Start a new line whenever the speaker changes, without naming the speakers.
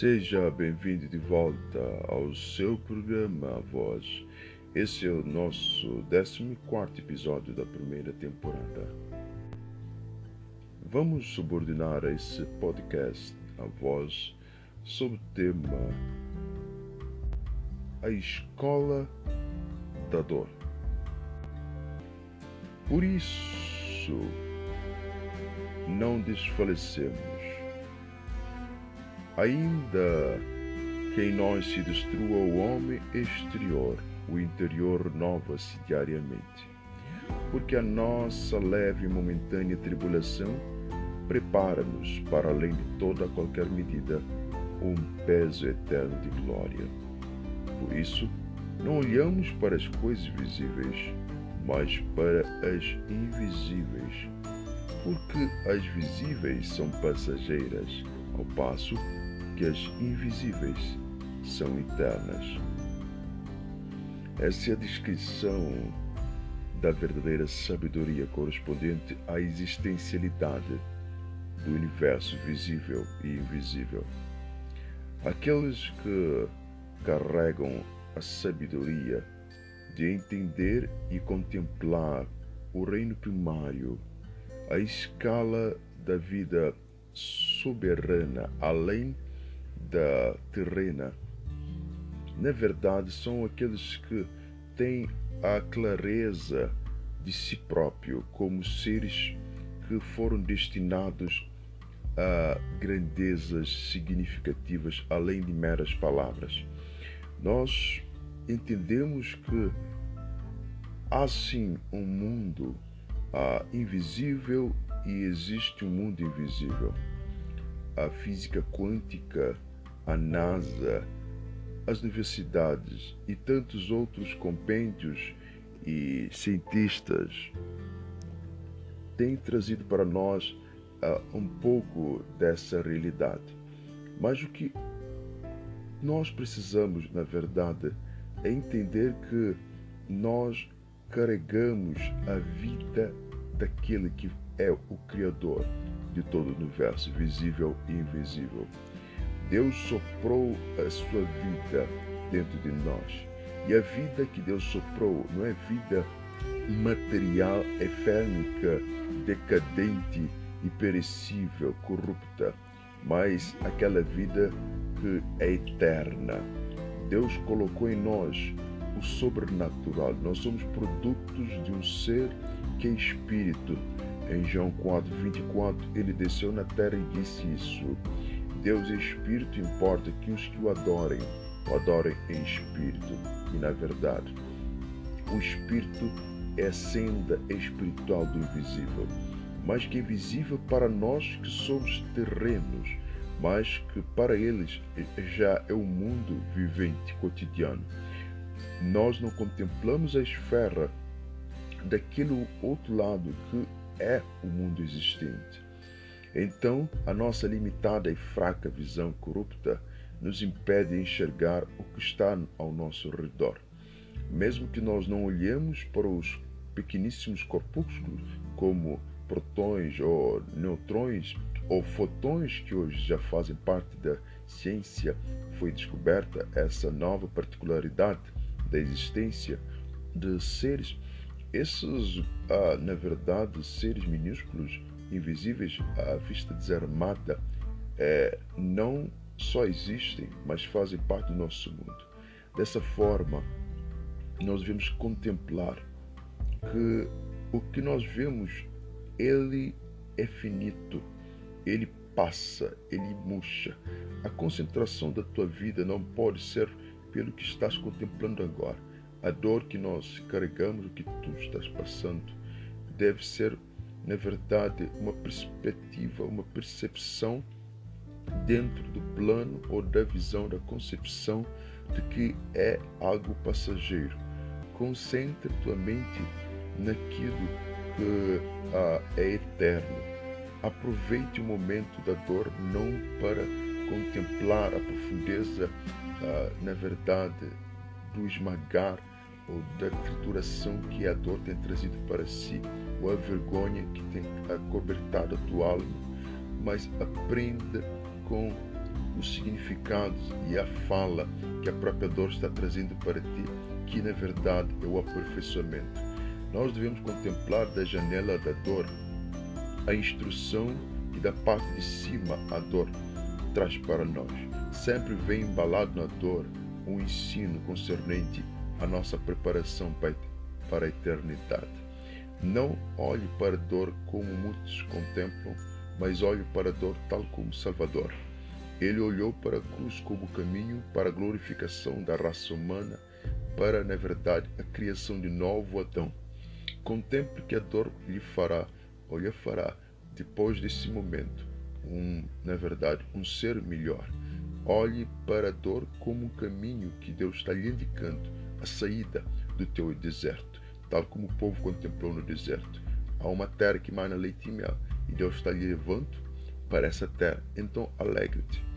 Seja bem-vindo de volta ao seu programa A Voz. Esse é o nosso 14 episódio da primeira temporada. Vamos subordinar esse podcast A Voz sob o tema A Escola da Dor. Por isso, não desfalecemos ainda que em nós se destrua o homem exterior, o interior renova-se diariamente. Porque a nossa leve e momentânea tribulação prepara-nos, para além de toda qualquer medida, um peso eterno de glória. Por isso, não olhamos para as coisas visíveis, mas para as invisíveis, porque as visíveis são passageiras, ao passo que as invisíveis são eternas. Essa é a descrição da verdadeira sabedoria correspondente à existencialidade do universo visível e invisível. Aqueles que carregam a sabedoria de entender e contemplar o reino primário, a escala da vida soberana, além da terrena, na verdade, são aqueles que têm a clareza de si próprio como seres que foram destinados a grandezas significativas além de meras palavras. Nós entendemos que há sim um mundo uh, invisível e existe um mundo invisível. A física quântica a NASA, as universidades e tantos outros compêndios e cientistas têm trazido para nós uh, um pouco dessa realidade. Mas o que nós precisamos, na verdade, é entender que nós carregamos a vida daquele que é o Criador de todo o universo, visível e invisível. Deus soprou a sua vida dentro de nós. E a vida que Deus soprou não é vida material, efêmica, decadente e perecível, corrupta, mas aquela vida que é eterna. Deus colocou em nós o sobrenatural. Nós somos produtos de um ser que é espírito. Em João 4, 24, ele desceu na terra e disse isso. Deus é Espírito, importa que os que o adorem, o adorem em Espírito e na verdade. O Espírito é a senda espiritual do invisível, mas que é visível para nós que somos terrenos, mas que para eles já é o mundo vivente cotidiano. Nós não contemplamos a esfera daquele outro lado que é o mundo existente. Então, a nossa limitada e fraca visão corrupta nos impede de enxergar o que está ao nosso redor. Mesmo que nós não olhemos para os pequeníssimos corpúsculos como protões ou neutrões ou fotões que hoje já fazem parte da ciência, foi descoberta essa nova particularidade da existência de seres. Esses, ah, na verdade, seres minúsculos invisíveis à vista desarmada é, não só existem, mas fazem parte do nosso mundo. Dessa forma, nós devemos contemplar que o que nós vemos, ele é finito, ele passa, ele murcha. A concentração da tua vida não pode ser pelo que estás contemplando agora. A dor que nós carregamos, o que tu estás passando, deve ser na verdade, uma perspectiva, uma percepção dentro do plano ou da visão, da concepção de que é algo passageiro. Concentre tua mente naquilo que ah, é eterno. Aproveite o momento da dor não para contemplar a profundeza, ah, na verdade, do esmagar ou da trituração que a dor tem trazido para si, ou a vergonha que tem acobertado a tua alma, mas aprenda com os significados e a fala que a própria dor está trazendo para ti, que na verdade é o aperfeiçoamento. Nós devemos contemplar da janela da dor a instrução que da parte de cima a dor traz para nós. Sempre vem embalado na dor um ensino concernente à nossa preparação para a eternidade. Não olhe para a dor como muitos contemplam, mas olhe para a dor tal como Salvador. Ele olhou para a cruz como caminho para a glorificação da raça humana, para, na verdade, a criação de novo Adão. Contemple que a dor lhe fará, ou lhe fará, depois desse momento, um, na verdade, um ser melhor. Olhe para a dor como um caminho que Deus está lhe indicando, a saída do teu deserto, tal como o povo contemplou no deserto. Há uma terra que mana leite e mel, e Deus está lhe levando para essa terra. Então, alegre-te